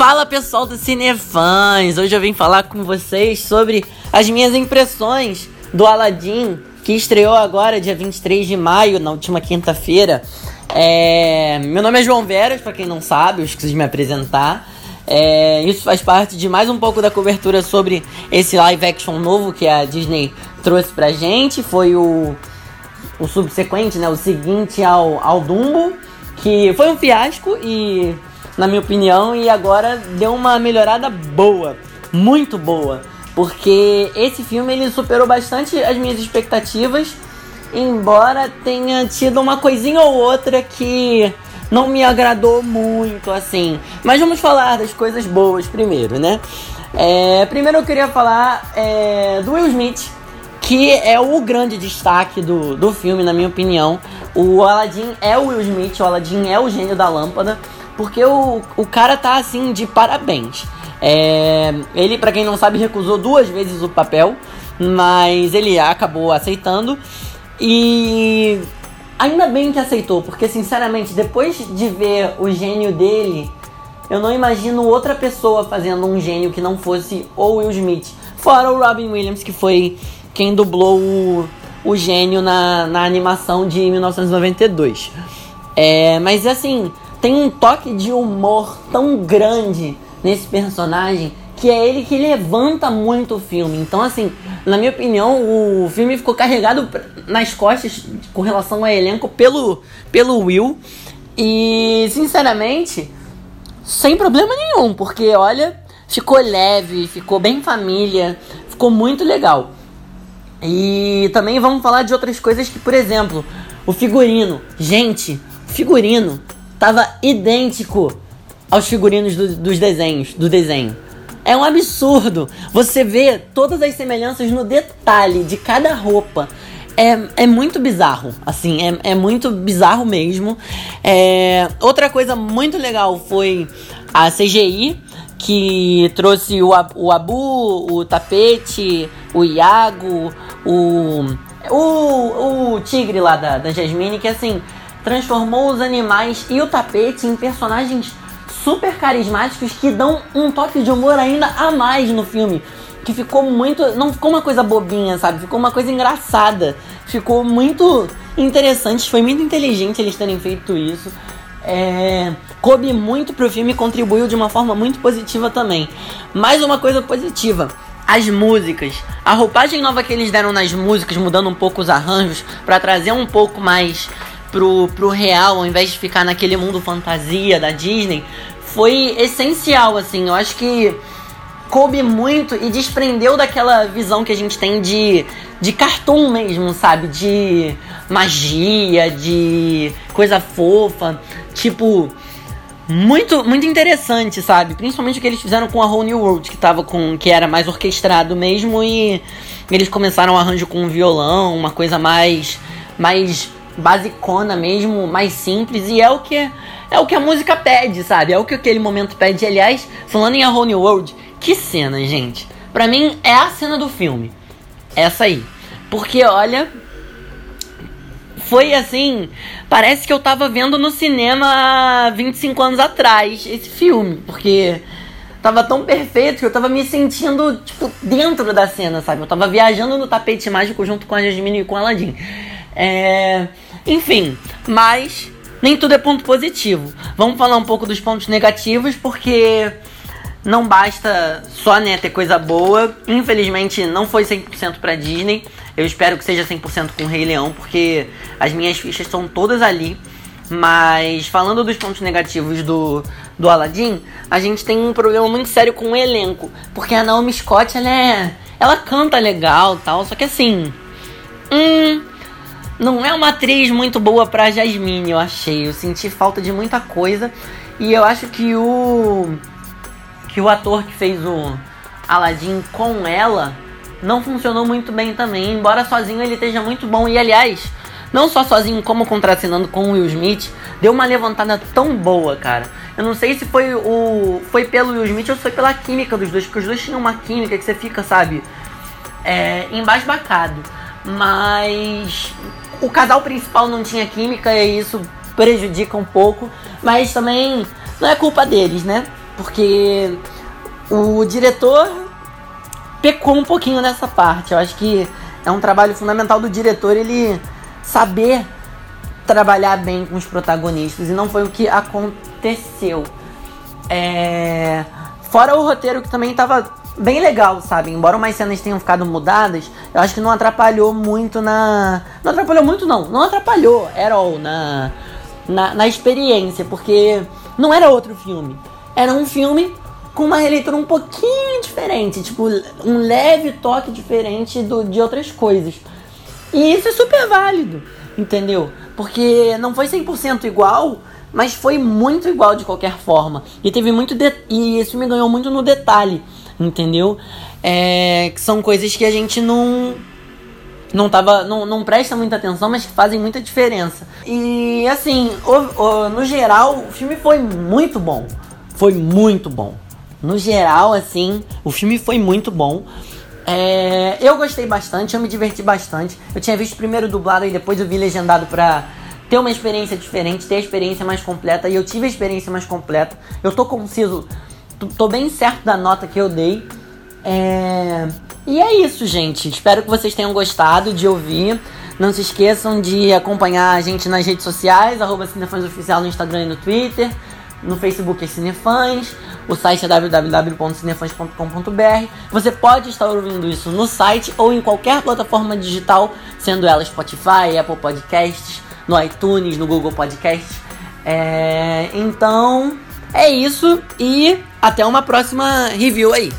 Fala pessoal do Cinefãs! Hoje eu vim falar com vocês sobre as minhas impressões do Aladdin, que estreou agora, dia 23 de maio, na última quinta-feira. É... Meu nome é João Veras, para quem não sabe, eu esqueci de me apresentar. É... Isso faz parte de mais um pouco da cobertura sobre esse live action novo que a Disney trouxe pra gente. Foi o, o subsequente, né? O seguinte ao, ao Dumbo, que foi um fiasco e na minha opinião, e agora deu uma melhorada boa, muito boa, porque esse filme ele superou bastante as minhas expectativas, embora tenha tido uma coisinha ou outra que não me agradou muito assim. Mas vamos falar das coisas boas primeiro, né? É, primeiro eu queria falar é, do Will Smith, que é o grande destaque do, do filme, na minha opinião. O Aladdin é o Will Smith, o Aladdin é o gênio da lâmpada. Porque o, o cara tá assim de parabéns. É, ele, para quem não sabe, recusou duas vezes o papel, mas ele acabou aceitando. E ainda bem que aceitou, porque sinceramente, depois de ver o gênio dele, eu não imagino outra pessoa fazendo um gênio que não fosse o Will Smith. Fora o Robin Williams, que foi quem dublou o, o gênio na, na animação de 1992. É, mas assim, tem um toque de humor tão grande nesse personagem que é ele que levanta muito o filme. Então, assim, na minha opinião, o filme ficou carregado nas costas com relação ao elenco pelo, pelo Will. E, sinceramente, sem problema nenhum, porque olha, ficou leve, ficou bem família, ficou muito legal. E também vamos falar de outras coisas que, por exemplo, o figurino. Gente, figurino tava idêntico aos figurinos do, dos desenhos, do desenho. É um absurdo. Você vê todas as semelhanças no detalhe de cada roupa. É, é muito bizarro, assim, é, é muito bizarro mesmo. É, outra coisa muito legal foi a CGI, que trouxe o, o Abu, o Tapete, o Iago, o, o, o Tigre lá da, da Jasmine, que assim, transformou os animais e o tapete em personagens super carismáticos que dão um toque de humor ainda a mais no filme. Que ficou muito. Não ficou uma coisa bobinha, sabe? Ficou uma coisa engraçada. Ficou muito interessante. Foi muito inteligente eles terem feito isso. É, coube muito pro filme e contribuiu de uma forma muito positiva também. Mais uma coisa positiva: as músicas. A roupagem nova que eles deram nas músicas, mudando um pouco os arranjos, para trazer um pouco mais pro, pro real, ao invés de ficar naquele mundo fantasia da Disney, foi essencial, assim. Eu acho que coube muito e desprendeu daquela visão que a gente tem de, de cartoon mesmo, sabe? De magia, de coisa fofa. Tipo, muito muito interessante, sabe? Principalmente o que eles fizeram com a Whole New World, que tava com que era mais orquestrado mesmo e eles começaram o arranjo com um violão, uma coisa mais mais basicona mesmo, mais simples, e é o que é o que a música pede, sabe? É o que aquele momento pede. Aliás, falando em A Whole New World, que cena, gente. Pra mim é a cena do filme. Essa aí. Porque olha, foi assim, parece que eu tava vendo no cinema 25 anos atrás esse filme, porque tava tão perfeito que eu tava me sentindo, tipo, dentro da cena, sabe? Eu tava viajando no tapete mágico junto com a Jasmine e com a Aladdin. É... Enfim, mas nem tudo é ponto positivo. Vamos falar um pouco dos pontos negativos, porque não basta só né, ter coisa boa. Infelizmente não foi 100% para Disney. Eu espero que seja 100% com o Rei Leão, porque as minhas fichas estão todas ali. Mas falando dos pontos negativos do, do Aladdin, a gente tem um problema muito sério com o elenco. Porque a Naomi Scott, ela é. Ela canta legal tal, só que assim. Hum, não é uma atriz muito boa pra Jasmine, eu achei. Eu senti falta de muita coisa. E eu acho que o. Que o ator que fez o Aladdin com ela não funcionou muito bem também. Embora sozinho ele esteja muito bom. E aliás, não só sozinho, como contracenando com o Will Smith, deu uma levantada tão boa, cara. Eu não sei se foi o. Foi pelo Will Smith ou foi pela química dos dois, porque os dois tinham uma química que você fica, sabe? É, embasbacado. Mas o casal principal não tinha química e isso prejudica um pouco, mas também não é culpa deles, né? porque o diretor pecou um pouquinho nessa parte. Eu acho que é um trabalho fundamental do diretor ele saber trabalhar bem com os protagonistas e não foi o que aconteceu. É... Fora o roteiro que também estava bem legal, sabe? Embora umas cenas tenham ficado mudadas, eu acho que não atrapalhou muito na. Não atrapalhou muito, não. Não atrapalhou, era all, na... na, na experiência, porque não era outro filme. Era um filme com uma releitura um pouquinho diferente, tipo, um leve toque diferente do, de outras coisas. E isso é super válido, entendeu? Porque não foi 100% igual, mas foi muito igual de qualquer forma. E teve muito de... e esse filme ganhou muito no detalhe, entendeu? É... que são coisas que a gente não não tava não, não presta muita atenção, mas que fazem muita diferença. E assim, o, o, no geral, o filme foi muito bom. Foi muito bom. No geral, assim, o filme foi muito bom. É, eu gostei bastante, eu me diverti bastante. Eu tinha visto primeiro dublado e depois eu vi legendado pra ter uma experiência diferente, ter a experiência mais completa. E eu tive a experiência mais completa. Eu tô conciso, tô bem certo da nota que eu dei. É... E é isso, gente. Espero que vocês tenham gostado de ouvir. Não se esqueçam de acompanhar a gente nas redes sociais, arroba Cinefãs Oficial no Instagram e no Twitter. No Facebook é Cinefãs. O site é www.cinefãs.com.br. Você pode estar ouvindo isso no site ou em qualquer plataforma digital, sendo ela Spotify, Apple Podcasts, no iTunes, no Google Podcasts. É... Então é isso e até uma próxima review aí.